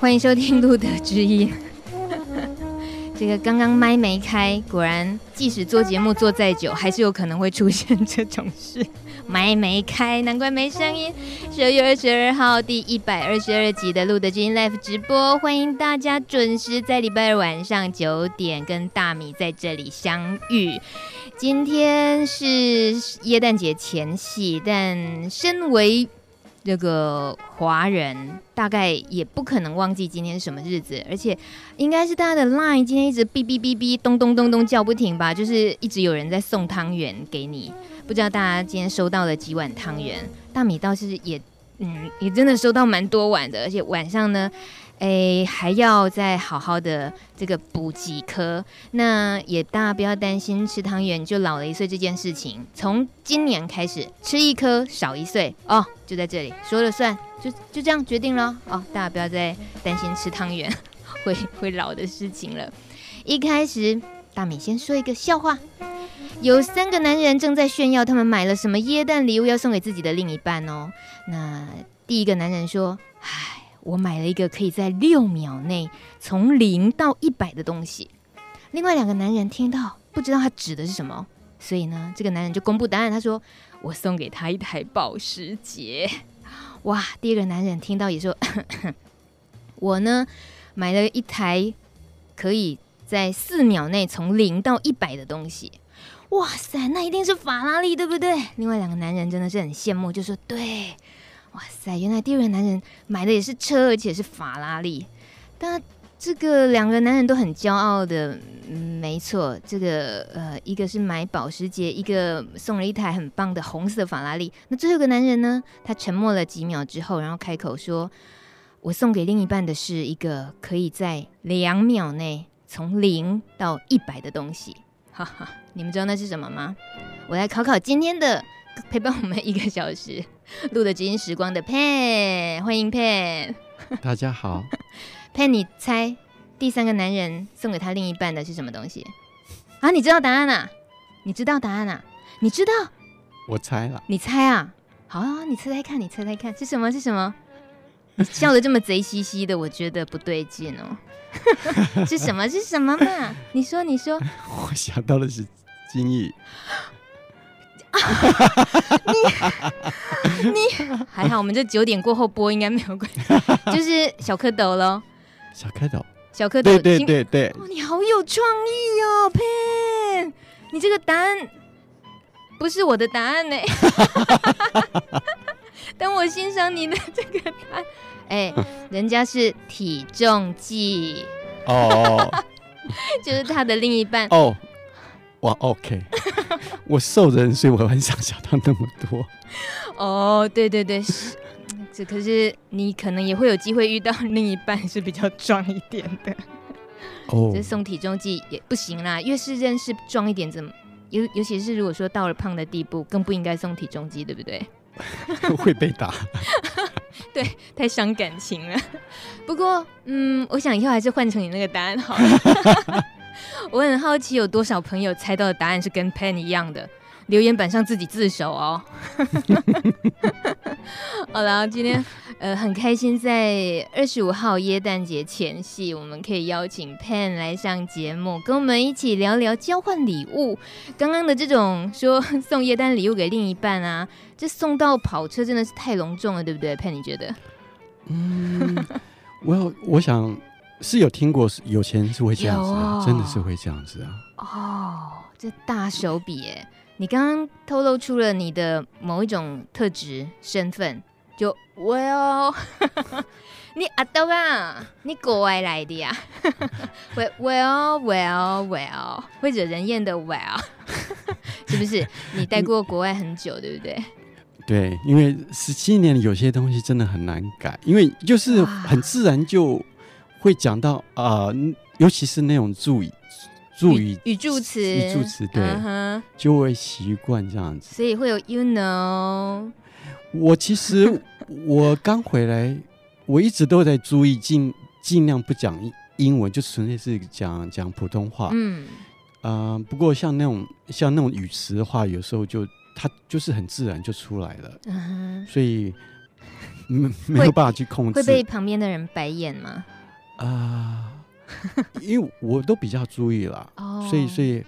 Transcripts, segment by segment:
欢迎收听《路德之音》。这个刚刚麦没开，果然，即使做节目做再久，还是有可能会出现这种事。麦没开，难怪没声音。十二月二十二号，第一百二十二集的《路德之音》Live 直播，欢迎大家准时在礼拜二晚上九点跟大米在这里相遇。今天是耶诞节前夕，但身为这个华人大概也不可能忘记今天是什么日子，而且应该是大家的 line 今天一直哔哔哔哔咚咚咚咚叫不停吧，就是一直有人在送汤圆给你。不知道大家今天收到了几碗汤圆？大米倒是也嗯也真的收到蛮多碗的，而且晚上呢。哎，还要再好好的这个补几颗。那也大家不要担心吃汤圆就老了一岁这件事情。从今年开始吃一颗少一岁哦，就在这里说了算，就就这样决定了哦。大家不要再担心吃汤圆会会老的事情了。一开始大米先说一个笑话，有三个男人正在炫耀他们买了什么耶诞礼物要送给自己的另一半哦。那第一个男人说：“唉。”我买了一个可以在六秒内从零到一百的东西。另外两个男人听到不知道他指的是什么，所以呢，这个男人就公布答案。他说：“我送给他一台保时捷。”哇！第二个男人听到也说：“ 我呢买了一台可以在四秒内从零到一百的东西。”哇塞，那一定是法拉利，对不对？另外两个男人真的是很羡慕，就说：“对。”哇塞！原来第二个男人买的也是车，而且是法拉利。但这个两个男人都很骄傲的，嗯，没错。这个呃，一个是买保时捷，一个送了一台很棒的红色法拉利。那最后一个男人呢？他沉默了几秒之后，然后开口说：“我送给另一半的是一个可以在两秒内从零到一百的东西。”哈哈，你们知道那是什么吗？我来考考今天的。陪伴我们一个小时录的《基因时光》的 Pen，欢迎 Pen。大家好，Pen，你猜第三个男人送给他另一半的是什么东西？啊，你知道答案啊？你知道答案啊？你知道？我猜了。你猜啊？好啊，你猜猜看，你猜猜看是什么？是什么？你笑的这么贼兮兮的，我觉得不对劲哦。是什么？是什么嘛？你说，你说。我想到的是精液。你你 还好，我们这九点过后播应该没有关系，就是小蝌蚪喽。小蝌蚪，小蝌蚪，对对对对。哦，你好有创意哦，Pen，你这个答案不是我的答案呢。等我欣赏你的这个答案，哎，人家是体重计哦，就是他的另一半哦。哇，OK，我瘦人，所以我很想想到那么多。哦，对对对，是，这可是你可能也会有机会遇到另一半是比较壮一点的。哦，这送体重计也不行啦，越是认识壮一点，怎么尤尤其是如果说到了胖的地步，更不应该送体重计，对不对？会被打。对，太伤感情了。不过，嗯，我想以后还是换成你那个答案好了。我很好奇，有多少朋友猜到的答案是跟 Pen 一样的？留言板上自己自首哦。好了，今天呃很开心，在二十五号耶诞节前夕，我们可以邀请 Pen 来上节目，跟我们一起聊聊交换礼物。刚刚的这种说送耶诞礼物给另一半啊，这送到跑车真的是太隆重了，对不对？Pen 你觉得？嗯，我 我想。是有听过，有钱人是会这样子的，哦、真的是会这样子啊！哦，这大手笔耶！你刚刚透露出了你的某一种特质身份，就 Well，你阿东啊，你国外来的呀？Well well well，会惹人厌的 Well，是不是？你待过国外很久，对不对？对，因为十七年有些东西真的很难改，因为就是很自然就。会讲到啊、呃，尤其是那种助语、助语、语助词、语助词，对，uh huh. 就会习惯这样子。所以会有 you know。我其实 我刚回来，我一直都在注意尽尽量不讲英文，就纯粹是讲讲普通话。嗯，啊、呃，不过像那种像那种语词的话，有时候就它就是很自然就出来了。Uh huh. 所以。没没有办法去控制，会被旁边的人白眼吗？啊，因为我都比较注意了，哦，所以所以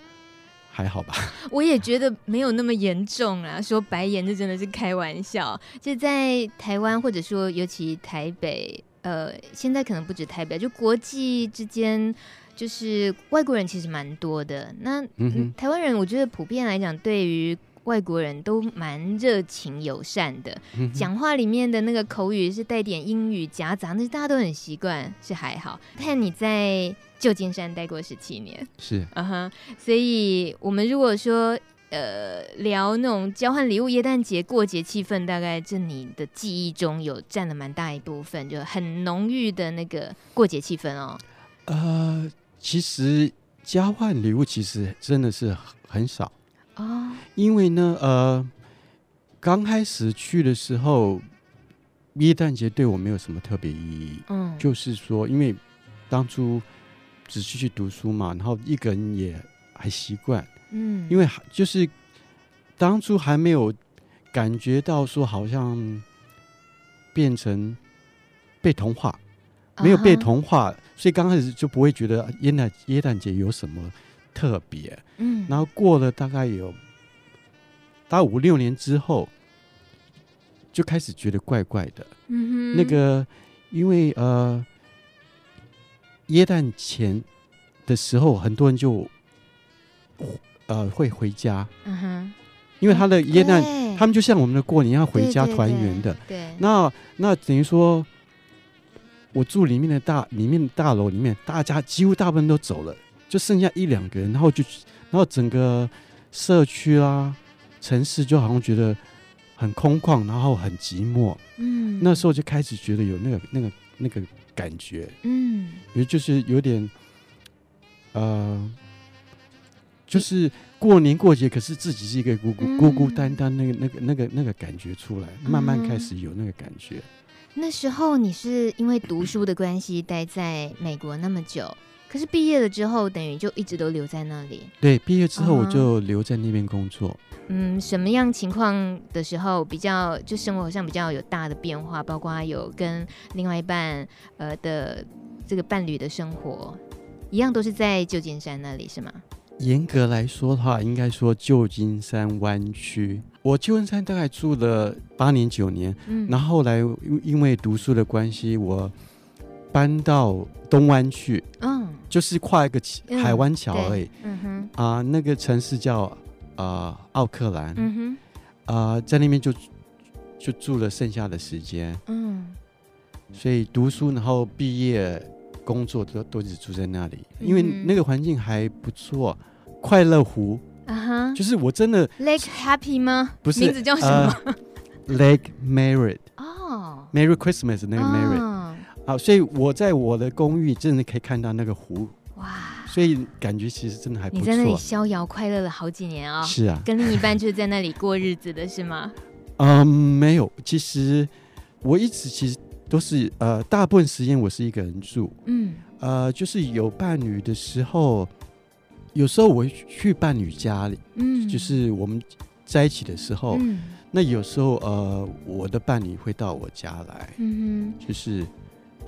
还好吧。我也觉得没有那么严重啊，说白眼这真的是开玩笑。就在台湾，或者说尤其台北，呃，现在可能不止台北，就国际之间。就是外国人其实蛮多的，那、嗯、台湾人我觉得普遍来讲，对于外国人都蛮热情友善的，讲、嗯、话里面的那个口语是带点英语夹杂，那大家都很习惯，是还好。看你在旧金山待过十七年，是啊哈，uh-huh, 所以我们如果说呃聊那种交换礼物、耶诞节过节气氛，大概这你的记忆中有占了蛮大一部分，就很浓郁的那个过节气氛哦。呃。其实交换礼物其实真的是很少哦，因为呢，呃，刚开始去的时候，耶诞节对我没有什么特别意义。嗯，就是说，因为当初只是去读书嘛，然后一个人也还习惯。嗯，因为就是当初还没有感觉到说好像变成被同化。没有被同化，所以刚开始就不会觉得耶诞耶诞节有什么特别。嗯，然后过了大概有大概五六年之后，就开始觉得怪怪的。嗯哼，那个因为呃耶诞前的时候，很多人就呃会回家。嗯哼，因为他的耶诞，他们就像我们的过年要回家团圆的。对，对，对，对，那那等于说。我住里面的大里面的大楼里面，大家几乎大部分都走了，就剩下一两个人，然后就，然后整个社区啦、啊、城市就好像觉得很空旷，然后很寂寞。嗯，那时候就开始觉得有那个那个那个感觉。嗯，也就是有点，呃，就是过年过节，可是自己是一个孤孤孤孤单单那个那个那个那个感觉出来，慢慢开始有那个感觉。那时候你是因为读书的关系待在美国那么久，可是毕业了之后，等于就一直都留在那里。对，毕业之后我就留在那边工作。嗯，什么样情况的时候比较就生活上比较有大的变化？包括有跟另外一半呃的这个伴侣的生活，一样都是在旧金山那里是吗？严格来说的话，应该说旧金山湾区。我旧金山大概住了八年九年，嗯，然后后来因因为读书的关系，我搬到东湾去，嗯，就是跨一个海湾桥而已，嗯哼，啊、呃，那个城市叫啊、呃、奥克兰，嗯哼，啊、呃，在那边就就住了剩下的时间，嗯，所以读书然后毕业工作都都一直住在那里，因为那个环境还不错，快乐湖。啊哈！就是我真的 Lake Happy 吗？不是，名字叫什么、uh, Lake Merritt 哦、oh.，Merry Christmas 那个 Merritt 啊，oh. 所以我在我的公寓真的可以看到那个湖哇所以感觉其实真的还不错。你在那里逍遥快乐了好几年啊、哦？是啊，跟另一半就是在那里过日子的是吗？嗯，没有，其实我一直其实都是呃，大部分时间我是一个人住，嗯，呃，就是有伴侣的时候。有时候我会去伴侣家里，嗯，就是我们在一起的时候，嗯，那有时候呃，我的伴侣会到我家来，嗯哼，就是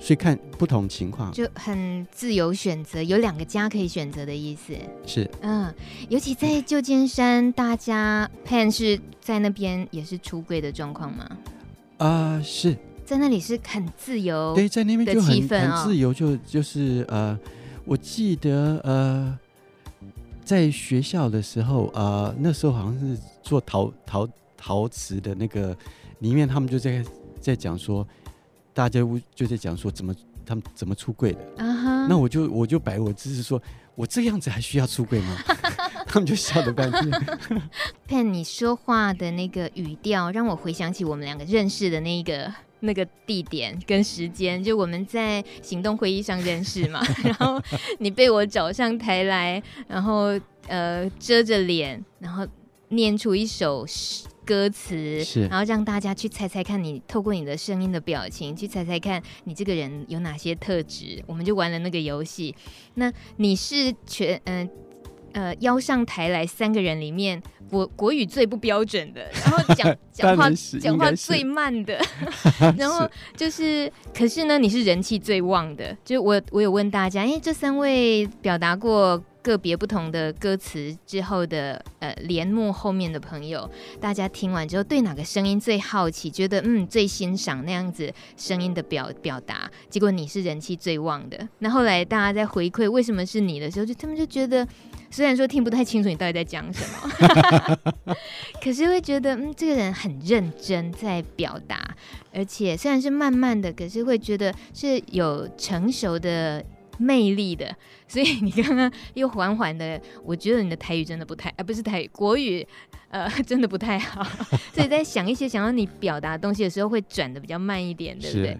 所以看不同情况，就很自由选择，有两个家可以选择的意思，是，嗯，尤其在旧金山，大家 Pan 是在那边也是出柜的状况吗？啊、呃，是在那里是很自由，对，在那边就很很自由，就就是呃，我记得呃。在学校的时候，呃，那时候好像是做陶陶陶瓷的那个，里面他们就在在讲说，大家就在讲说怎么他们怎么出柜的。Uh. 那我就我就摆我姿势说，我这样子还需要出柜吗？他们就笑了半天。Pan，你说话的那个语调让我回想起我们两个认识的那个。那个地点跟时间，就我们在行动会议上认识嘛，然后你被我找上台来，然后呃遮着脸，然后念出一首歌词，是，然后让大家去猜猜看你透过你的声音的表情去猜猜看你这个人有哪些特质，我们就玩了那个游戏。那你是全嗯、呃、呃邀上台来三个人里面，国国语最不标准的，然后讲 讲话讲话最慢的，然后就是，可是呢，你是人气最旺的。就是我我有问大家，因为这三位表达过。个别不同的歌词之后的呃连幕后面的朋友，大家听完之后对哪个声音最好奇，觉得嗯最欣赏那样子声音的表表达，结果你是人气最旺的。那后来大家在回馈为什么是你的时候，就他们就觉得虽然说听不太清楚你到底在讲什么，可是会觉得嗯这个人很认真在表达，而且虽然是慢慢的，可是会觉得是有成熟的。魅力的，所以你刚刚又缓缓的，我觉得你的台语真的不太，呃，不是台语，国语，呃，真的不太好。所以在想一些想要你表达的东西的时候，会转的比较慢一点，对不对？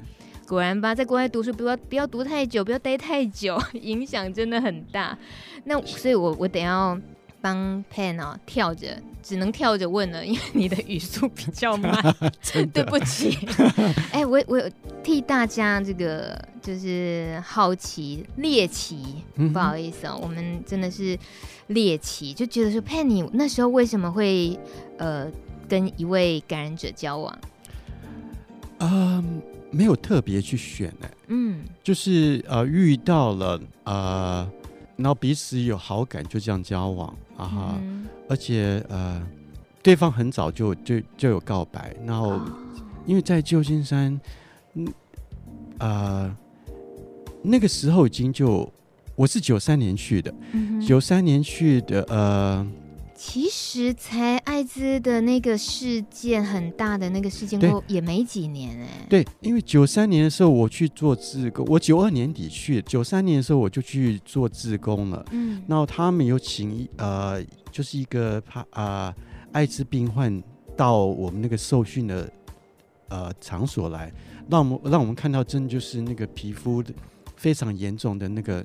果然吧，在国外读书，不要不要读太久，不要待太久，影响真的很大。那所以我我得要。帮 Pen 哦跳着，只能跳着问了，因为你的语速比较慢，的 对不起。哎、欸，我我有替大家这个就是好奇猎奇，不好意思哦，我们真的是猎奇，就觉得说 Pen 你那时候为什么会呃跟一位感染者交往？嗯、呃，没有特别去选呢。嗯，就是呃遇到了呃。然后彼此有好感，就这样交往啊哈！嗯、而且呃，对方很早就就就有告白，然后因为在旧金山，嗯呃，那个时候已经就我是九三年去的，九三、嗯、年去的呃。其实才艾滋的那个事件很大的那个事件过也没几年哎。对，因为九三年的时候我去做志工，我九二年底去，九三年的时候我就去做志工了。嗯，然后他们有请呃，就是一个怕啊、呃、艾滋病患到我们那个受训的呃场所来，让我们让我们看到真的就是那个皮肤的非常严重的那个。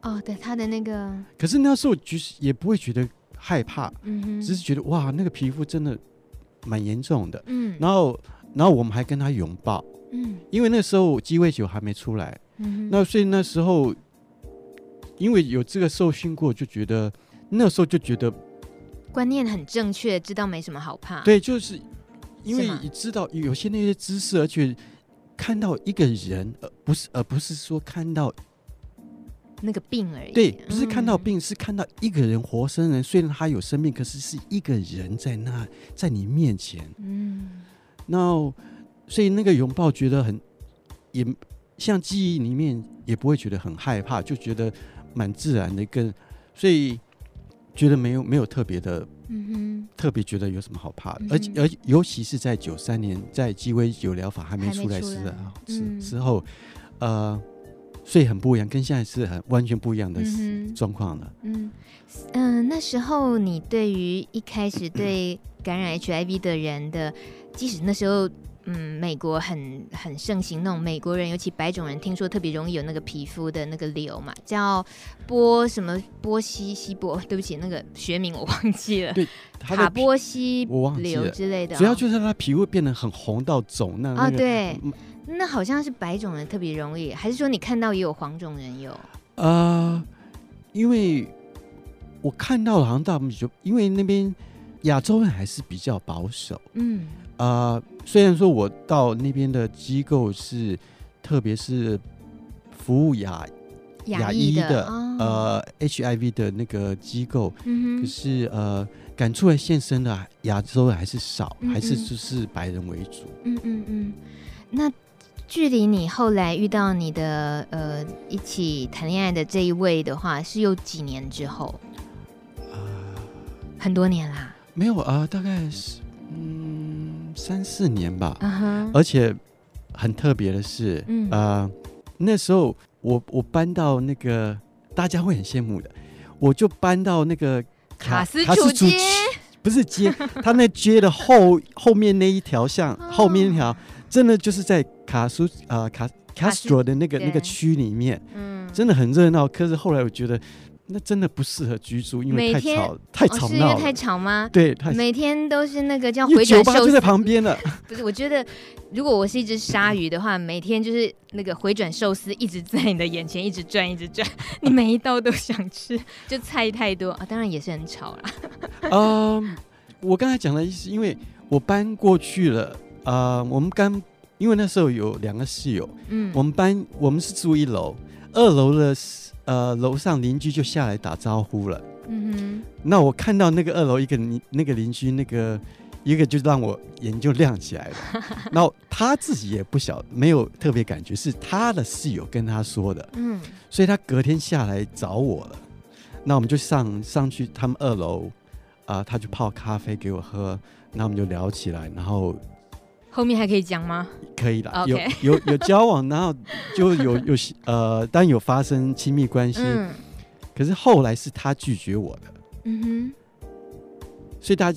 哦，对，他的那个。可是那时候其实也不会觉得。害怕，嗯，只是觉得哇，那个皮肤真的蛮严重的，嗯，然后，然后我们还跟他拥抱，嗯，因为那时候鸡尾酒还没出来，嗯，那所以那时候，因为有这个受训过，就觉得那时候就觉得观念很正确，知道没什么好怕，对，就是因为你知道有些那些知识，而且看到一个人，而不是而不是说看到。那个病而已，对，不是看到病，嗯、是看到一个人活生人，虽然他有生命，可是是一个人在那，在你面前。嗯，那所以那个拥抱觉得很，也像记忆里面也不会觉得很害怕，就觉得蛮自然的一个，所以觉得没有没有特别的，嗯哼，特别觉得有什么好怕的，嗯、哼。而而尤其是在九三年，在鸡尾酒疗法还没出来时啊，时之后，呃。所以很不一样，跟现在是很完全不一样的状况了。嗯嗯、呃，那时候你对于一开始对感染 HIV 的人的，即使那时候嗯，美国很很盛行那种美国人，尤其白种人，听说特别容易有那个皮肤的那个瘤嘛，叫波什么波西西波，对不起，那个学名我忘记了。对，卡波西瘤之类的，主要就是他皮肤变得很红到肿那啊、个哦，对。那好像是白种人特别容易，还是说你看到也有黄种人有？呃，因为我看到好像大部分就因为那边亚洲人还是比较保守，嗯，呃，虽然说我到那边的机构是，特别是服务亚亚裔的，的哦、呃 HIV 的那个机构，嗯，可是呃敢出来现身的亚洲人还是少，嗯嗯还是就是白人为主，嗯嗯嗯，那。距离你后来遇到你的呃一起谈恋爱的这一位的话，是有几年之后？呃，很多年啦。没有啊，大概是嗯三四年吧。Uh huh. 而且很特别的是，嗯呃，那时候我我搬到那个大家会很羡慕的，我就搬到那个卡斯楚街，不是街，他那街的后后面那一条巷，oh. 后面那条。真的就是在卡苏啊卡卡斯特罗的那个那个区里面，嗯，真的很热闹。可是后来我觉得那真的不适合居住，因为太吵，太吵闹了。哦，是因为太吵吗？对，太每天都是那个叫回转寿司，就在旁边了。不是，我觉得如果我是一只鲨鱼的话，每天就是那个回转寿司一直在你的眼前一直转一直转，你每一道都想吃，就菜太多啊，当然也是很吵啦。嗯，我刚才讲的意思，因为我搬过去了啊，呃，我们刚因为那时候有两个室友，嗯，我们班我们是住一楼，二楼的。呃，楼上邻居就下来打招呼了。嗯哼，那我看到那个二楼一个那个邻居，那个一个就让我眼就亮起来了。然后他自己也不晓，没有特别感觉，是他的室友跟他说的。嗯，所以他隔天下来找我了。那我们就上上去他们二楼，啊、呃，他就泡咖啡给我喝，那我们就聊起来，然后。后面还可以讲吗？可以的有有有交往，然后就有 有呃，当然有发生亲密关系。嗯、可是后来是他拒绝我的。嗯哼。所以他，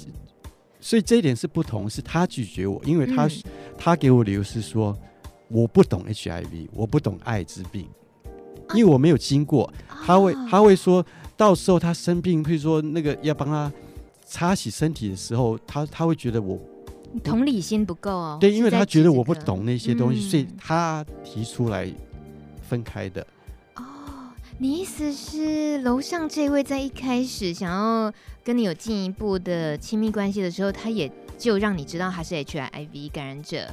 所以这一点是不同，是他拒绝我，因为他、嗯、他给我理由是说我不懂 HIV，我不懂艾滋病，因为我没有经过。啊、他会他会说到时候他生病，譬如说那个要帮他擦洗身体的时候，他他会觉得我。同理心不够哦。对，因为他觉得我不懂那些东西，嗯、所以他提出来分开的。哦，你意思是楼上这位在一开始想要跟你有进一步的亲密关系的时候，他也就让你知道他是 HIV 感染者。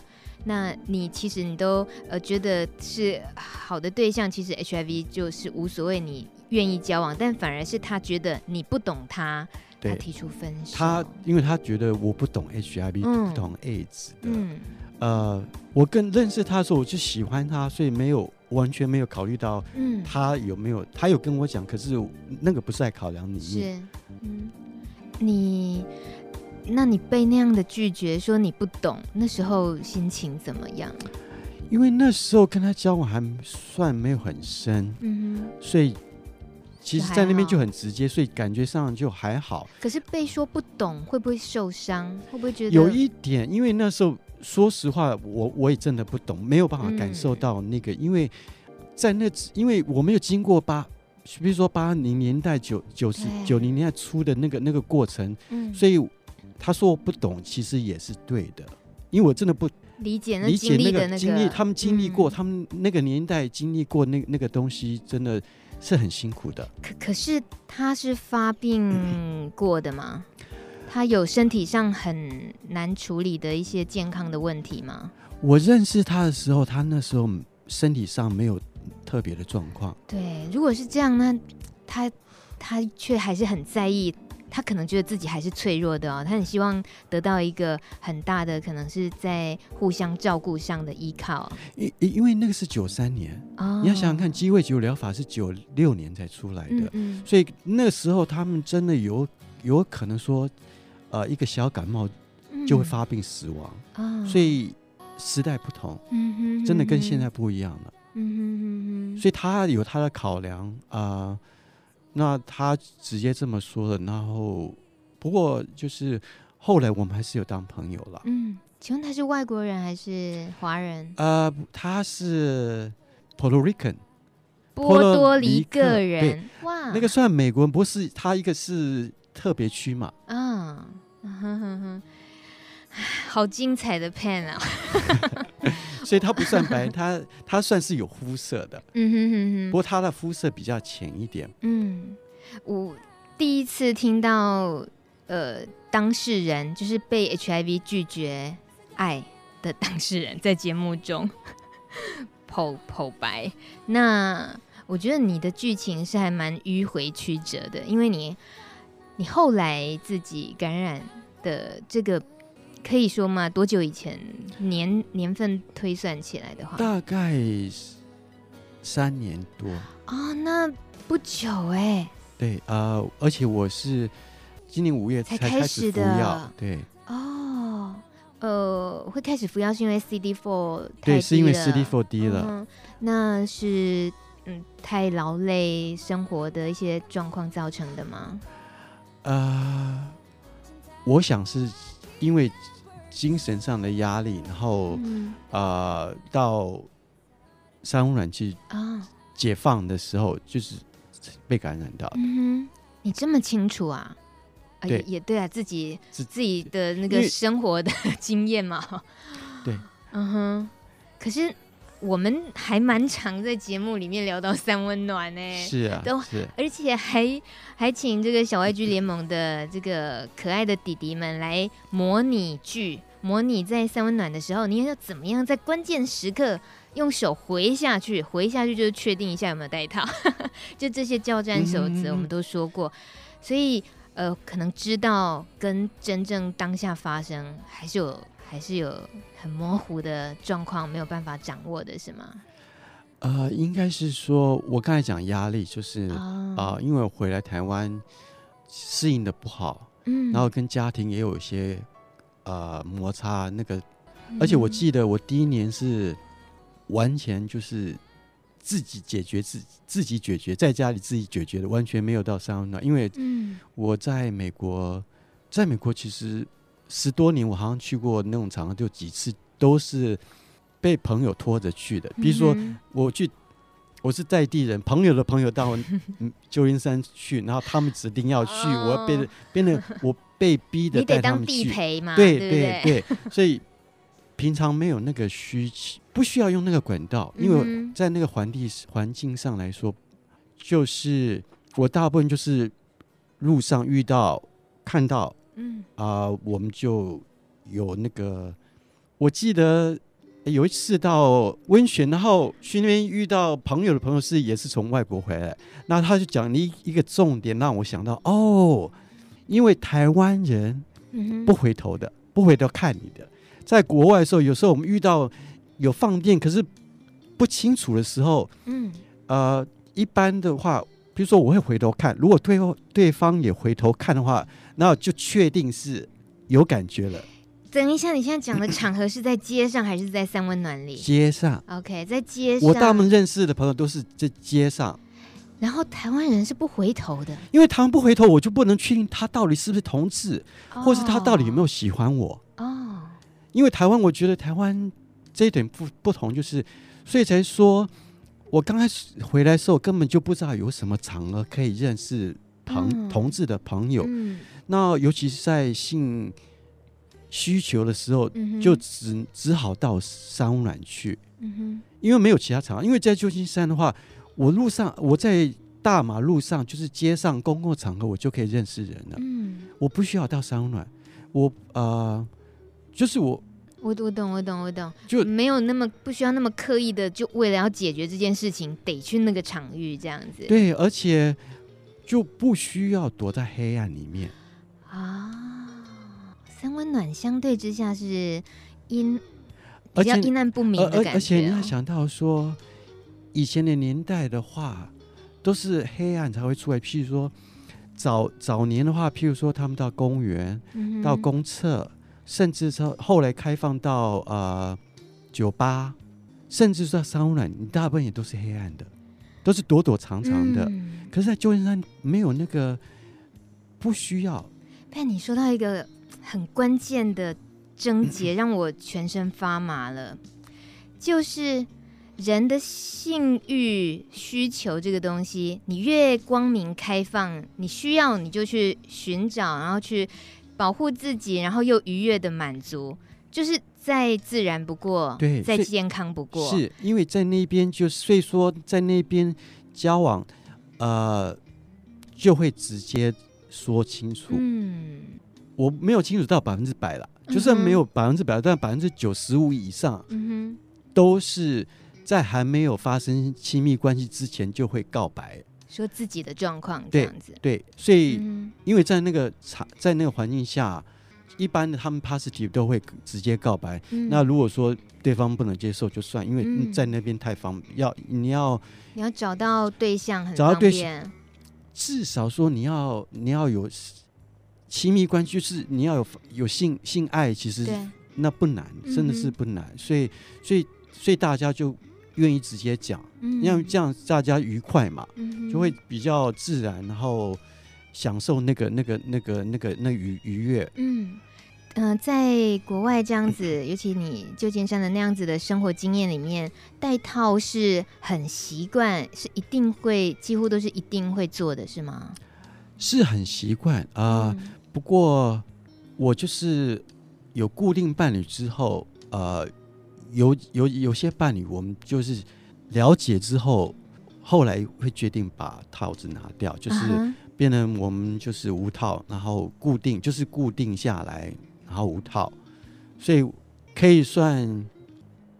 那你其实你都呃觉得是好的对象，其实 HIV 就是无所谓，你愿意交往，但反而是他觉得你不懂他。他提出分手，他因为他觉得我不懂 HIV，、嗯、不懂 AIDS 的，嗯、呃，我更认识他的时候，我就喜欢他，所以没有完全没有考虑到，嗯。他有没有，嗯、他有跟我讲，可是那个不是在考量里面。是，嗯，你，那你被那样的拒绝，说你不懂，那时候心情怎么样？因为那时候跟他交往还算没有很深，嗯哼，所以。其实，在那边就很直接，所以感觉上就还好。可是被说不懂，会不会受伤？会不会觉得有一点？因为那时候，说实话，我我也真的不懂，没有办法感受到那个。嗯、因为在那，因为我没有经过八，比如说八零年代、九九十九零年代初的那个那个过程，嗯、所以他说我不懂，其实也是对的，因为我真的不理解那经历的那个经历，他们经历过，嗯、他们那个年代经历过那那个东西，真的。是很辛苦的，可可是他是发病过的吗？嗯、他有身体上很难处理的一些健康的问题吗？我认识他的时候，他那时候身体上没有特别的状况。对，如果是这样那，他他却还是很在意。他可能觉得自己还是脆弱的哦，他很希望得到一个很大的，可能是在互相照顾上的依靠。因因为那个是九三年，哦、你要想想看，鸡尾酒疗法是九六年才出来的，嗯嗯，所以那个时候他们真的有有可能说，呃，一个小感冒就会发病死亡，嗯、所以时代不同，真的跟现在不一样了，嗯哼哼哼，所以他有他的考量啊。呃那他直接这么说了，然后不过就是后来我们还是有当朋友了。嗯，请问他是外国人还是华人？呃，他是 Puerto Rican，波多黎各人。哇，那个算美国人，不是他一个是特别区嘛？嗯，好精彩的 Pen 啊！所以他不算白，他他算是有肤色的，嗯哼哼哼。不过他的肤色比较浅一点。嗯，我第一次听到，呃，当事人就是被 HIV 拒绝爱的当事人，在节目中剖剖白。那我觉得你的剧情是还蛮迂回曲折的，因为你你后来自己感染的这个。可以说吗？多久以前？年年份推算起来的话，大概三年多哦，那不久哎、欸。对啊、呃，而且我是今年五月才开始服药。对哦，呃，会开始服药是因为 CD four 对，是因为 CD four 低了。嗯、那是嗯，太劳累生活的一些状况造成的吗？呃，我想是因为。精神上的压力，然后呃，到三温暖气啊解放的时候，就是被感染到。嗯哼，你这么清楚啊？对，也也对啊，自己自己的那个生活的 经验嘛。对，嗯哼。可是我们还蛮常在节目里面聊到三温暖呢。是啊，都是，而且还还请这个小外剧联盟的这个可爱的弟弟们来模拟剧，模拟在三温暖的时候，你要怎么样在关键时刻用手回下去，回下去就是确定一下有没有带套，就这些交战守则我们都说过，所以。呃，可能知道跟真正当下发生还是有还是有很模糊的状况，没有办法掌握的是吗？呃，应该是说，我刚才讲压力，就是啊、哦呃，因为我回来台湾适应的不好，嗯，然后跟家庭也有一些呃摩擦，那个，嗯、而且我记得我第一年是完全就是。自己解决自己自己解决，在家里自己解决的，完全没有到三温暖。因为我在美国，在美国其实十多年，我好像去过那种场合，就几次都是被朋友拖着去的。比如说我去，我是在地人，朋友的朋友到 旧金山去，然后他们指定要去，我要被变得我被逼的带他们去，对对对，所以。平常没有那个需求，不需要用那个管道，因为在那个环地环境上来说，就是我大部分就是路上遇到看到，嗯啊、呃，我们就有那个，我记得有一次到温泉，然后去那边遇到朋友的朋友是也是从外国回来，那他就讲你一个重点，让我想到哦，因为台湾人不回头的，不回头看你的。在国外的时候，有时候我们遇到有放电，可是不清楚的时候，嗯，呃，一般的话，比如说我会回头看，如果对对方也回头看的话，那就确定是有感觉了。等一下，你现在讲的场合是在街上还是在三温暖里？街上。OK，在街上。我大部分认识的朋友都是在街上。然后台湾人是不回头的，因为台湾不回头，我就不能确定他到底是不是同志，哦、或是他到底有没有喜欢我。哦。因为台湾，我觉得台湾这一点不不同，就是所以才说，我刚开始回来的时候根本就不知道有什么场合可以认识朋、嗯、同志的朋友。嗯、那尤其是在性需求的时候，嗯、就只只好到三温暖去。嗯、因为没有其他场合。因为在旧金山的话，我路上我在大马路上，就是街上公共场合，我就可以认识人了。嗯、我不需要到三温暖。我呃。就是我，我我懂我懂我懂，就没有那么不需要那么刻意的，就为了要解决这件事情，得去那个场域这样子。对，而且就不需要躲在黑暗里面啊。三温暖相对之下是阴，比较阴暗不明的感觉。而且你要想到说，以前的年代的话，都是黑暗才会出来。譬如说早早年的话，譬如说他们到公园、嗯、到公厕。甚至说后来开放到呃酒吧，甚至说三温暖，你大部分也都是黑暗的，都是躲躲藏藏的。嗯、可是，在旧金山没有那个，不需要。但你说到一个很关键的症结，让我全身发麻了，就是人的性欲需求这个东西，你越光明开放，你需要你就去寻找，然后去。保护自己，然后又愉悦的满足，就是再自然不过，对，再健康不过。是因为在那边就，所以说在那边交往，呃，就会直接说清楚。嗯，我没有清楚到百分之百了，就算没有百分之百，但百分之九十五以上，嗯哼，都是在还没有发生亲密关系之前就会告白。说自己的状况这样子，对，对，所以、嗯、因为在那个场，在那个环境下，一般的他们 positive 都会直接告白。嗯、那如果说对方不能接受，就算，因为在那边太方便，要你要你要找到对象很方便，至少说你要你要有亲密关系，就是你要有有性性爱，其实那不难，真的是不难。嗯、所以所以所以大家就。愿意直接讲，因为这样大家愉快嘛，就会比较自然，然后享受那个、那个、那个、那个、那愉愉悦。嗯，嗯、呃，在国外这样子，尤其你旧金山的那样子的生活经验里面，戴套是很习惯，是一定会，几乎都是一定会做的，是吗？是很习惯啊。呃嗯、不过我就是有固定伴侣之后，呃，有有有些伴侣，我们就是了解之后，后来会决定把套子拿掉，就是变成我们就是无套，然后固定就是固定下来。然后无套，所以可以算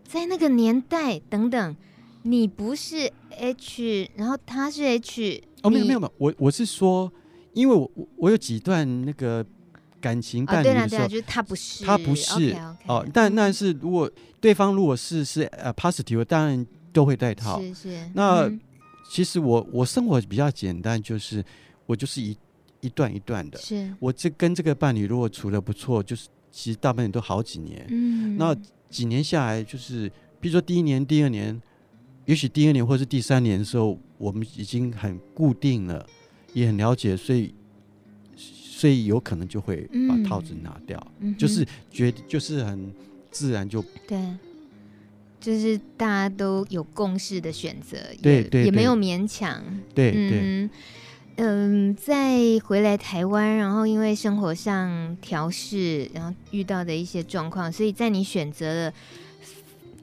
在那个年代等等，你不是 H，然后他是 H。哦，没有没有没有，我我是说，因为我我有几段那个感情伴侣的时候，哦、对了对，就是他不是，他不是 okay, okay, 哦，但但是如果对方如果是是呃 positive，当然都会带套。是是。那、嗯、其实我我生活比较简单，就是我就是一。一段一段的，是。我这跟这个伴侣如果处的不错，就是其实大半年都好几年。嗯，那几年下来，就是比如说第一年、第二年，也许第二年或者是第三年的时候，我们已经很固定了，也很了解，所以所以有可能就会把套子拿掉，嗯、就是觉得就是很自然就对，就是大家都有共识的选择，对对，也没有勉强，对对。嗯嗯，在回来台湾，然后因为生活上调试，然后遇到的一些状况，所以在你选择了，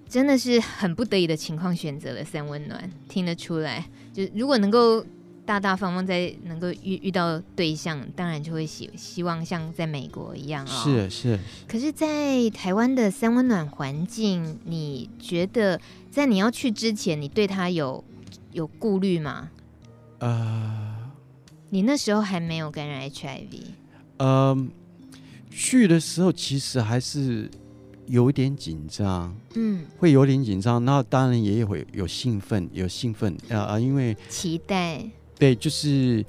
真的是很不得已的情况选择了三温暖，听得出来。就如果能够大大方方在能够遇遇到对象，当然就会希希望像在美国一样啊、哦。是是。可是，在台湾的三温暖环境，你觉得在你要去之前，你对他有有顾虑吗？啊、呃。你那时候还没有感染 HIV，呃，去的时候其实还是有一点紧张，嗯，会有点紧张，那当然也会有兴奋，有兴奋啊啊，因为期待，对，就是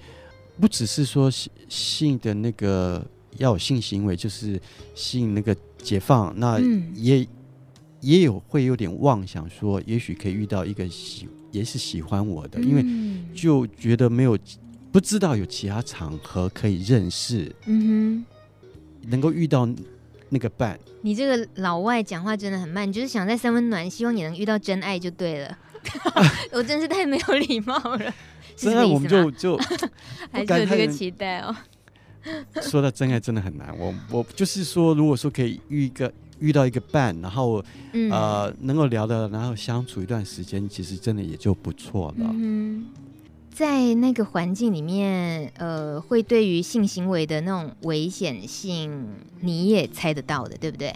不只是说性性的那个要有性行为，就是性那个解放，那也、嗯、也有会有点妄想说，也许可以遇到一个喜也是喜欢我的，嗯、因为就觉得没有。不知道有其他场合可以认识，嗯哼，能够遇到那个伴。你这个老外讲话真的很慢，你就是想在三温暖，希望你能遇到真爱就对了。我真是太没有礼貌了。真爱我们就就 还是有这个期待哦。说到真爱真的很难，我我就是说，如果说可以遇一个遇到一个伴，然后、嗯、呃能够聊的，然后相处一段时间，其实真的也就不错了。嗯在那个环境里面，呃，会对于性行为的那种危险性，你也猜得到的，对不对？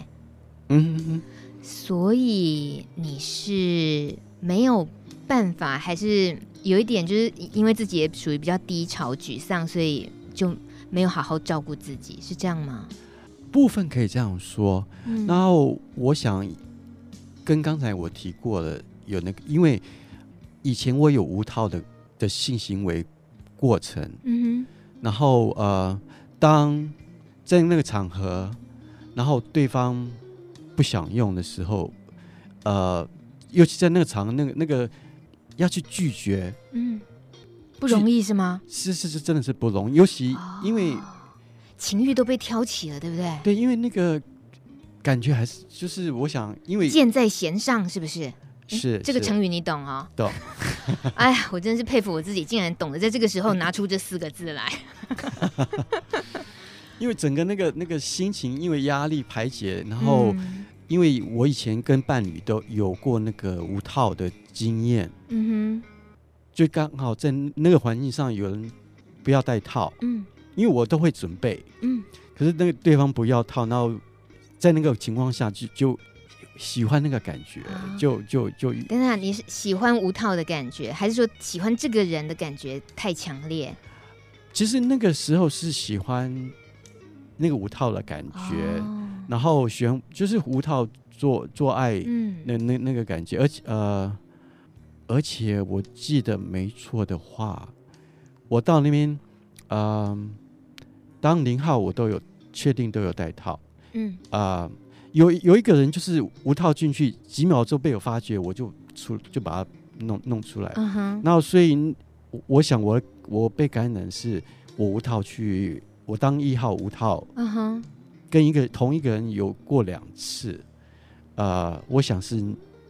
嗯哼哼。所以你是没有办法，还是有一点，就是因为自己也属于比较低潮、沮丧，所以就没有好好照顾自己，是这样吗？部分可以这样说。嗯。然后我想跟刚才我提过的有那个，因为以前我有无套的。的性行为过程，嗯哼，然后呃，当在那个场合，然后对方不想用的时候，呃，尤其在那个场，那个那个要去拒绝，嗯，不容易是吗？是是是，真的是不容易，尤其因为、哦、情欲都被挑起了，对不对？对，因为那个感觉还是就是我想，因为箭在弦上，是不是？是这个成语你懂啊、哦？懂。哎呀，我真是佩服我自己，竟然懂得在这个时候 拿出这四个字来。因为整个那个那个心情，因为压力排解，然后因为我以前跟伴侣都有过那个无套的经验，嗯哼，就刚好在那个环境上有人不要戴套，嗯，因为我都会准备，嗯，可是那个对方不要套，然后在那个情况下就就。喜欢那个感觉，啊、就就就。等等，你是喜欢无套的感觉，还是说喜欢这个人的感觉太强烈？其实那个时候是喜欢那个无套的感觉，哦、然后喜欢就是无套做做爱，嗯，那那那个感觉，而且呃，而且我记得没错的话，我到那边，嗯、呃，当零号我都有确定都有带套，嗯啊。呃有有一个人就是无套进去，几秒钟被我发觉，我就出就把他弄弄出来。嗯哼。然后所以我想我我被感染是我无套去，我当一号无套。嗯哼。跟一个同一个人有过两次，呃，我想是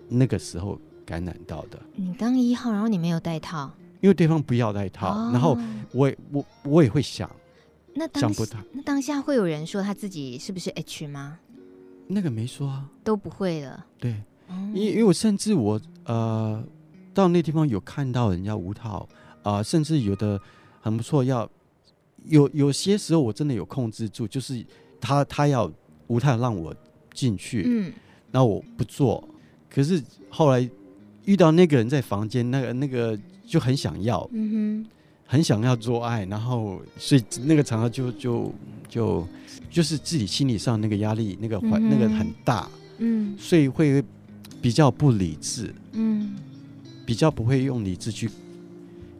那个时候感染到的。你当一号，然后你没有戴套，因为对方不要戴套，哦、然后我我我也会想，那当想不到，那当下会有人说他自己是不是 H 吗？那个没说啊，都不会了。对，因为因为我甚至我呃到那地方有看到人家无套啊、呃，甚至有的很不错，要有有些时候我真的有控制住，就是。他他要无太让我进去，嗯，那我不做，可是后来遇到那个人在房间，那个那个就很想要，嗯哼，很想要做爱，然后所以那个场合就就就就是自己心理上那个压力，那个环、嗯、那个很大，嗯，所以会比较不理智，嗯，比较不会用理智去，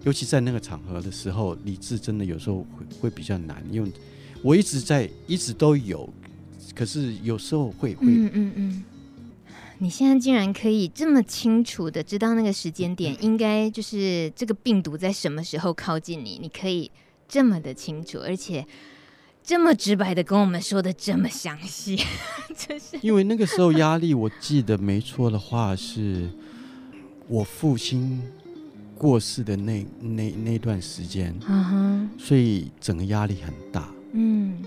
尤其在那个场合的时候，理智真的有时候会会比较难用。我一直在，一直都有，可是有时候会会。嗯嗯嗯。你现在竟然可以这么清楚的知道那个时间点，应该就是这个病毒在什么时候靠近你？你可以这么的清楚，而且这么直白的跟我们说的这么详细，真是。因为那个时候压力，我记得没错的话，是我父亲。过世的那那那段时间，uh huh. 所以整个压力很大。嗯，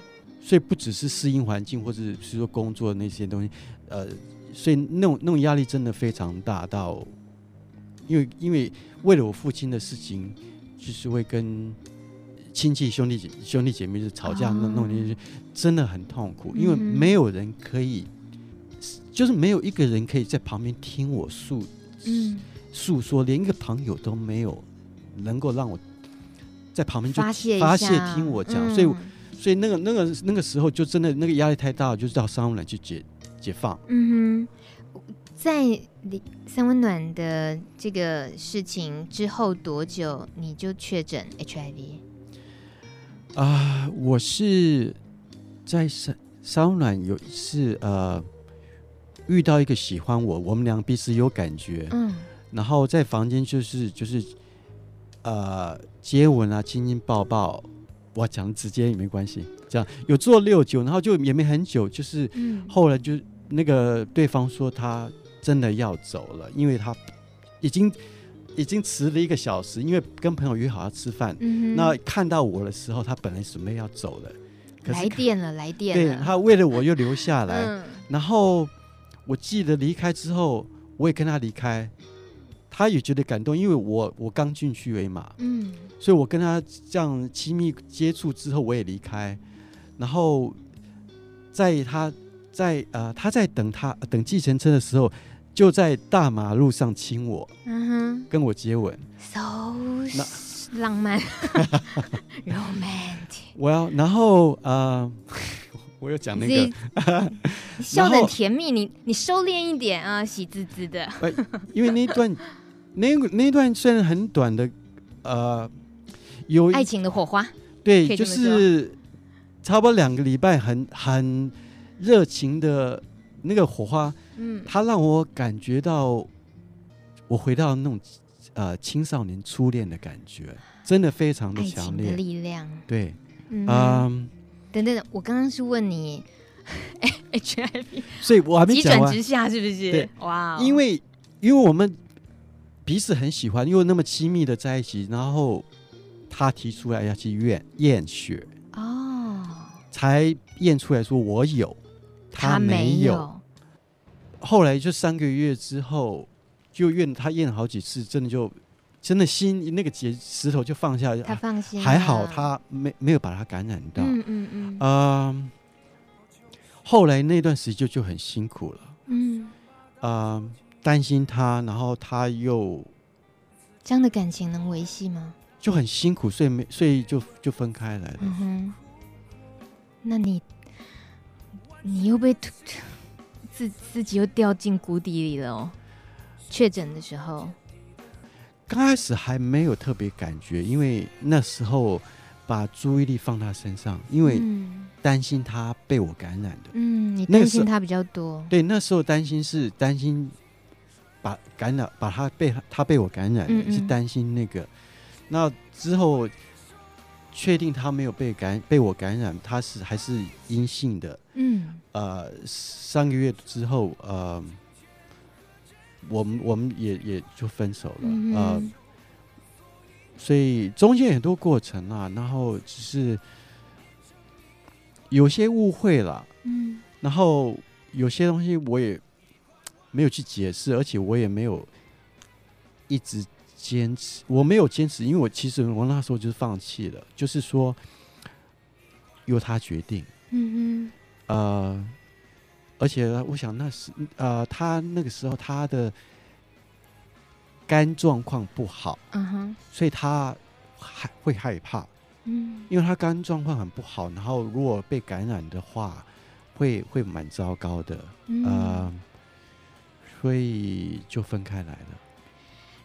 所以不只是适应环境，或者是说工作那些东西，呃，所以那种那种压力真的非常大到，因为因为为了我父亲的事情，就是会跟亲戚兄弟姐兄弟姐妹就吵架，那弄进去真的很痛苦，因为没有人可以，就是没有一个人可以在旁边听我诉。嗯。诉说，连一个朋友都没有能够让我在旁边就发泄发泄听我讲，嗯、所以所以那个那个那个时候就真的那个压力太大了，就是到三温暖去解解放。嗯哼，在三温暖的这个事情之后多久你就确诊 HIV？啊、呃，我是在三三温暖有一次呃遇到一个喜欢我，我们俩彼此有感觉。嗯。然后在房间就是就是，呃，接吻啊，亲亲抱抱，我讲直接也没关系，这样有做六九，然后就也没很久，就是后来就那个对方说他真的要走了，因为他已经已经迟了一个小时，因为跟朋友约好要吃饭，嗯、那看到我的时候，他本来准备要走了，可是来电了，来电了，对，他为了我又留下来，嗯、然后我记得离开之后，我也跟他离开。他也觉得感动，因为我我刚进去而已嘛，嗯，所以我跟他这样亲密接触之后，我也离开，然后在他在呃他在等他等计程车的时候，就在大马路上亲我，嗯哼，跟我接吻，so 浪漫，romantic。我要，然后呃，我有讲那个，笑得很甜蜜，你你收敛一点啊，喜滋滋的，因为那段。那那段虽然很短的，呃，有爱情的火花，对，就是差不多两个礼拜很，很很热情的那个火花，嗯，它让我感觉到我回到那种呃青少年初恋的感觉，真的非常的强烈，的力量，对，嗯，嗯。等等等，我刚刚是问你，HIV，所以我还没讲完，急转直下是不是？对，哇 Wow，因为因为我们。彼此很喜欢，又那么亲密的在一起，然后他提出来要去验验血哦，才验出来说我有，他没有。没有后来就三个月之后，就验他验了好几次，真的就真的心那个结石头就放下，他放心，还好他没没有把他感染到。嗯嗯嗯。呃，后来那段时间就就很辛苦了。嗯。啊、呃。担心他，然后他又这样的感情能维系吗？就很辛苦，所以没，所以就就分开来了。嗯哼，那你你又被自自己又掉进谷底里了哦。确诊的时候，刚开始还没有特别感觉，因为那时候把注意力放他身上，因为担心他被我感染的。嗯，你担心他比较多。对，那时候担心是担心。把感染，把他被他被我感染，嗯嗯是担心那个。那之后确定他没有被感被我感染，他是还是阴性的。嗯，呃，三个月之后，呃，我们我们也也就分手了。嗯、呃，所以中间很多过程啊，然后只是有些误会了。嗯，然后有些东西我也没有去解释，而且我也没有一直。坚持，我没有坚持，因为我其实我那时候就是放弃了，就是说由他决定。嗯嗯。呃，而且我想那是呃，他那个时候他的肝状况不好，嗯哼，所以他害会害怕。嗯，因为他肝状况很不好，然后如果被感染的话，会会蛮糟糕的。嗯。呃，所以就分开来了。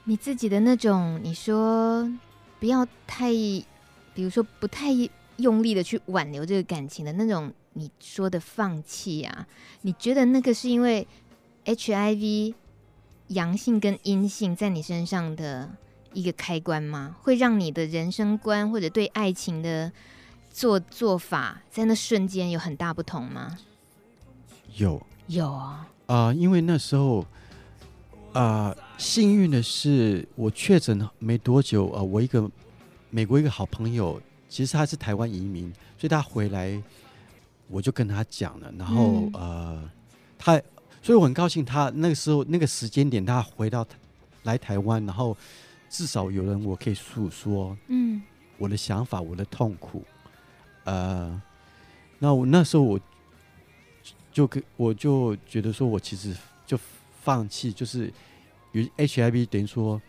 你自己的那种，你说不要太，比如说不太用力的去挽留这个感情的那种，你说的放弃啊，你觉得那个是因为 HIV 阳性跟阴性在你身上的一个开关吗？会让你的人生观或者对爱情的做做法在那瞬间有很大不同吗？有有啊啊，因为那时候。啊、呃，幸运的是，我确诊没多久，呃，我一个美国一个好朋友，其实他是台湾移民，所以他回来，我就跟他讲了，然后、嗯、呃，他，所以我很高兴，他那个时候那个时间点，他回到来台湾，然后至少有人我可以诉说，嗯，我的想法，我的痛苦，呃，那我那时候我就跟我就觉得说我其实就放弃，就是。与 HIV 等于说，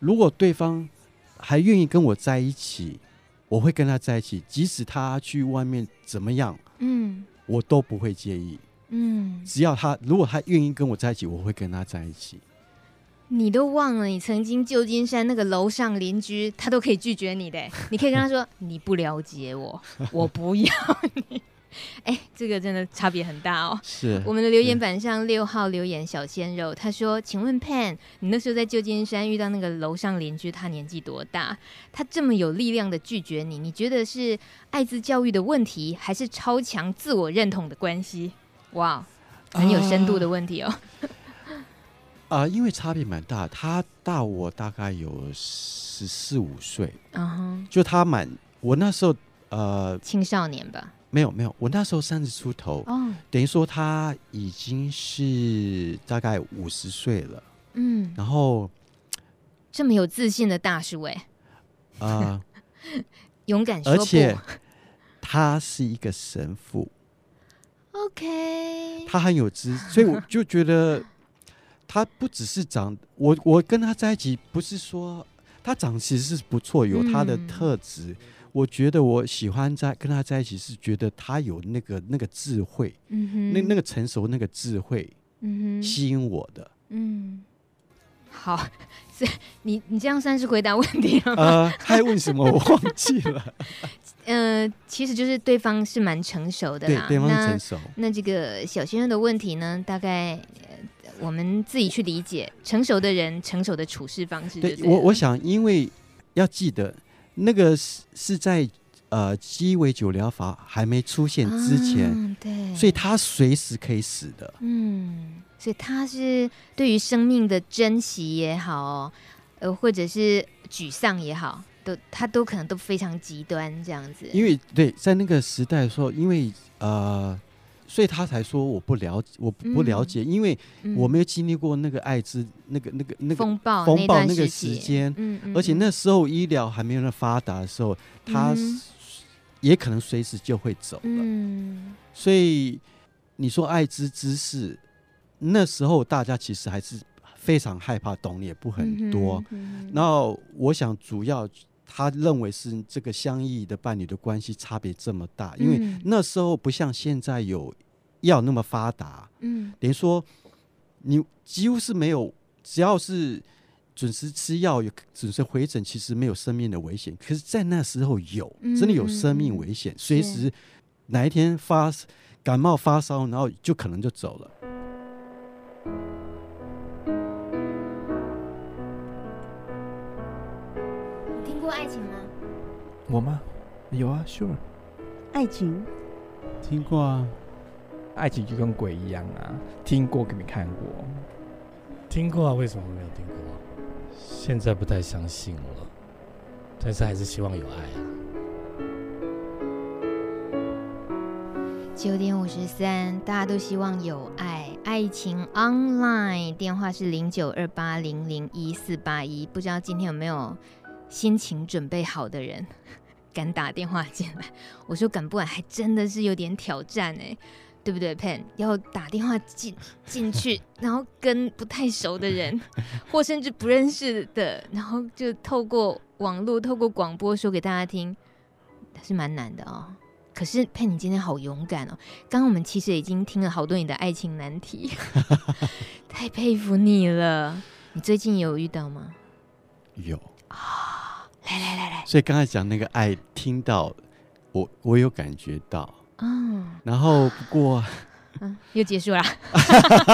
如果对方还愿意跟我在一起，我会跟他在一起，即使他去外面怎么样，嗯，我都不会介意，嗯，只要他如果他愿意跟我在一起，我会跟他在一起。你都忘了，你曾经旧金山那个楼上邻居，他都可以拒绝你的，你可以跟他说，你不了解我，我不要你。哎、欸，这个真的差别很大哦。是我们的留言板上六号留言小鲜肉，他说：“请问 Pan，你那时候在旧金山遇到那个楼上邻居，他年纪多大？他这么有力量的拒绝你，你觉得是艾滋教育的问题，还是超强自我认同的关系？”哇，很有深度的问题哦。啊、呃，因为差别蛮大，他大我大概有十四五岁，嗯哼，就他蛮我那时候呃青少年吧。没有没有，我那时候三十出头，哦，等于说他已经是大概五十岁了，嗯，然后这么有自信的大叔哎，啊，勇敢说，而且他是一个神父，OK，他很有知，所以我就觉得他不只是长，我我跟他在一起不是说他长其实是不错，有他的特质。嗯我觉得我喜欢在跟他在一起，是觉得他有那个那个智慧，嗯哼，那那个成熟那个智慧，嗯哼，吸引我的。嗯，好，这你你这样算是回答问题了吗？呃，他还问什么？我忘记了。呃，其实就是对方是蛮成熟的啦，对，对方成熟。那，那这个小先生的问题呢，大概、呃、我们自己去理解，成熟的人成熟的处事方式对。对我，我想，因为要记得。那个是是在呃鸡尾酒疗法还没出现之前，啊、对，所以他随时可以死的。嗯，所以他是对于生命的珍惜也好，呃，或者是沮丧也好，都他都可能都非常极端这样子。因为对，在那个时代说，因为呃。所以他才说我不了解，我不了解，嗯、因为我没有经历过那个艾滋那个那个那个风暴风暴那个时间，嗯嗯、而且那时候医疗还没有那么发达的时候，他也可能随时就会走了。嗯、所以你说艾滋知识，那时候大家其实还是非常害怕，懂也不很多。然后我想主要。他认为是这个相异的伴侣的关系差别这么大，因为那时候不像现在有药那么发达，嗯，等于说你几乎是没有，只要是准时吃药、有准时回诊，其实没有生命的危险。可是，在那时候有，真的有生命危险，随时哪一天发感冒发烧，然后就可能就走了。我吗？有啊，Sure。爱情，听过啊。爱情就跟鬼一样啊，听过给没看过。听过啊，为什么没有听过？现在不太相信了，但是还是希望有爱啊。九点五十三，大家都希望有爱，爱情 online 电话是零九二八零零一四八一，不知道今天有没有心情准备好的人 敢打电话进来？我说敢不敢，还真的是有点挑战哎。对不对，Pen？要打电话进进去，然后跟不太熟的人，或甚至不认识的，然后就透过网络、透过广播说给大家听，是蛮难的哦。可是 Pen，你今天好勇敢哦！刚刚我们其实已经听了好多你的爱情难题，太佩服你了。你最近有遇到吗？有啊、哦！来来来来，所以刚才讲那个爱，听到我我有感觉到。嗯，然后不过，嗯，又结束了，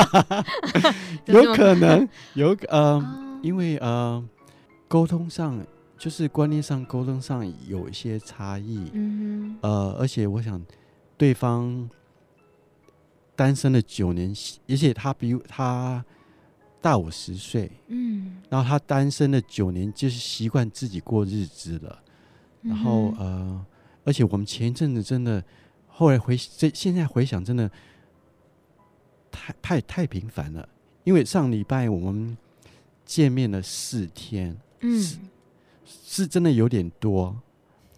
有可能有呃，哦、因为呃，沟通上就是观念上沟通上有一些差异，嗯哼，呃，而且我想对方单身了九年，而且他比他大我十岁，嗯，然后他单身了九年，就是习惯自己过日子了，然后、嗯、呃，而且我们前一阵子真的。后来回这现在回想，真的太太太频繁了。因为上礼拜我们见面了四天，嗯，是是真的有点多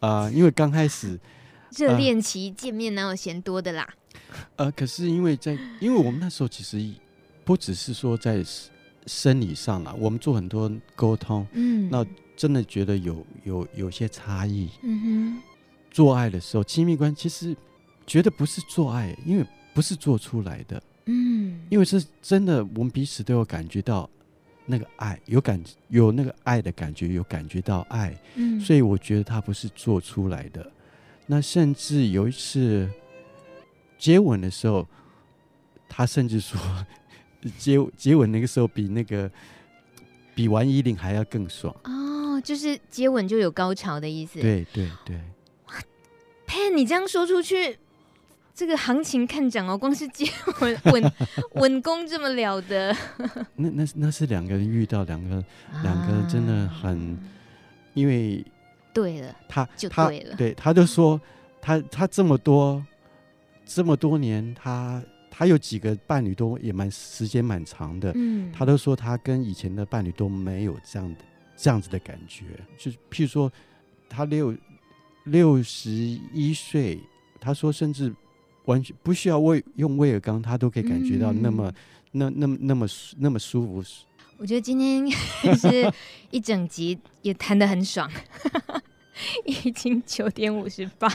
啊、呃。因为刚开始 热恋期见面哪有嫌多的啦？呃，可是因为在因为我们那时候其实不只是说在生理上了，我们做很多沟通，嗯，那真的觉得有有有些差异。嗯哼，做爱的时候，亲密关系其实。觉得不是做爱，因为不是做出来的，嗯，因为是真的，我们彼此都有感觉到那个爱，有感有那个爱的感觉，有感觉到爱，嗯，所以我觉得他不是做出来的。那甚至有一次接吻的时候，他甚至说接接吻那个时候比那个比玩衣领还要更爽哦，就是接吻就有高潮的意思。对对对，潘，你这样说出去。这个行情看涨哦，光是接吻 吻吻功这么了得，那那那是两个人遇到两个、啊、两个人真的很，因为对了，他就对了，他对，他就说他他这么多这么多年，他他有几个伴侣都也蛮时间蛮长的，嗯，他都说他跟以前的伴侣都没有这样的这样子的感觉，就是譬如说他六六十一岁，他说甚至。完全不需要为用威尔刚，他都可以感觉到那么、嗯、那那么那么那么舒服。我觉得今天是一整集也谈得很爽，已经九点五十八。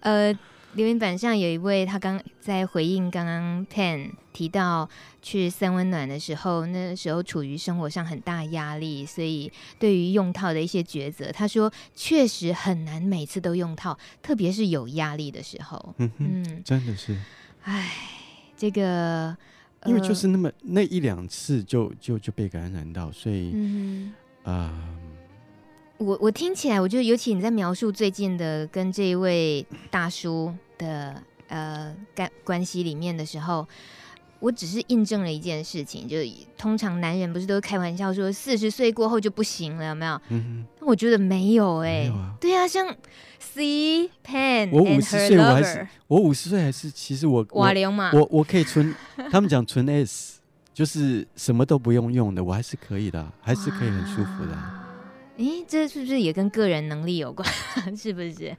呃，留言板上有一位，他刚在回应刚刚 Pen 提到。去三温暖的时候，那时候处于生活上很大压力，所以对于用套的一些抉择，他说确实很难每次都用套，特别是有压力的时候。嗯哼嗯，真的是。哎，这个、呃、因为就是那么那一两次就就就被感染到，所以嗯啊、呃，我我听起来，我觉得尤其你在描述最近的跟这一位大叔的呃关关系里面的时候。我只是印证了一件事情，就是通常男人不是都开玩笑说四十岁过后就不行了，有没有？嗯哼，我觉得没有哎、欸，啊对啊，像 C Pen，我五十岁我还是我五十岁还是其实我瓦流嘛，我我可以存，他们讲存 S，就是什么都不用用的，我还是可以的，还是可以很舒服的。诶，这是不是也跟个人能力有关？是不是？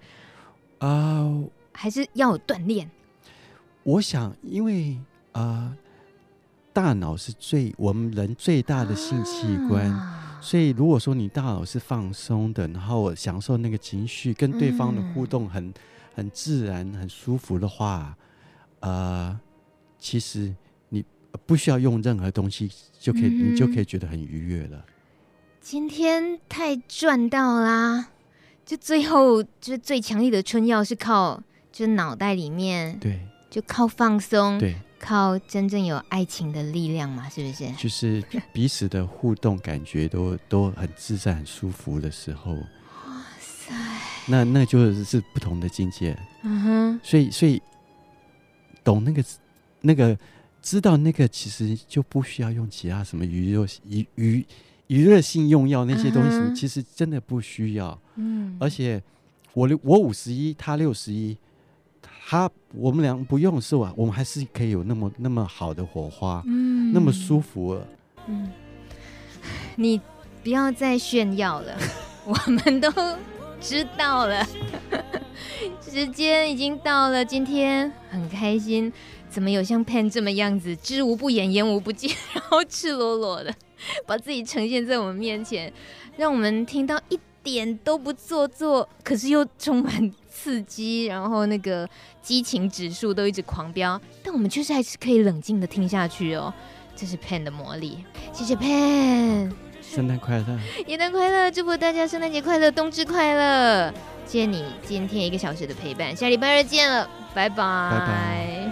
啊、呃，还是要有锻炼？我想，因为。啊、呃，大脑是最我们人最大的性器官，啊、所以如果说你大脑是放松的，然后享受那个情绪，跟对方的互动很、嗯、很自然、很舒服的话，呃，其实你不需要用任何东西就可以，嗯、你就可以觉得很愉悦了。今天太赚到啦！就最后就是最强力的春药是靠就脑袋里面，对，就靠放松，对。靠真正有爱情的力量嘛，是不是？就是彼此的互动，感觉都都很自在、很舒服的时候。哇塞！那那就是不同的境界。嗯哼，所以所以懂那个那个知道那个，其实就不需要用其他什么娱乐娱娱娱乐性用药那些东西，uh. 其实真的不需要。嗯，而且我我五十一，他六十一，他我们俩不用是吧啊，我们还是可以有那么那么好的火花，嗯，那么舒服。嗯，你不要再炫耀了，我们都知道了。时间已经到了，今天很开心，怎么有像 Pan 这么样子，知无不言，言无不尽，然后赤裸裸的 把自己呈现在我们面前，让我们听到一点都不做作，可是又充满刺激，然后那个激情指数都一直狂飙，但我们确实还是可以冷静的听下去哦，这是 Pan 的魔力，谢谢 Pan，圣诞快乐，元旦快乐，祝福大家圣诞节快乐，冬至快乐，谢谢你今天一个小时的陪伴，下礼拜二见了，拜拜，拜拜。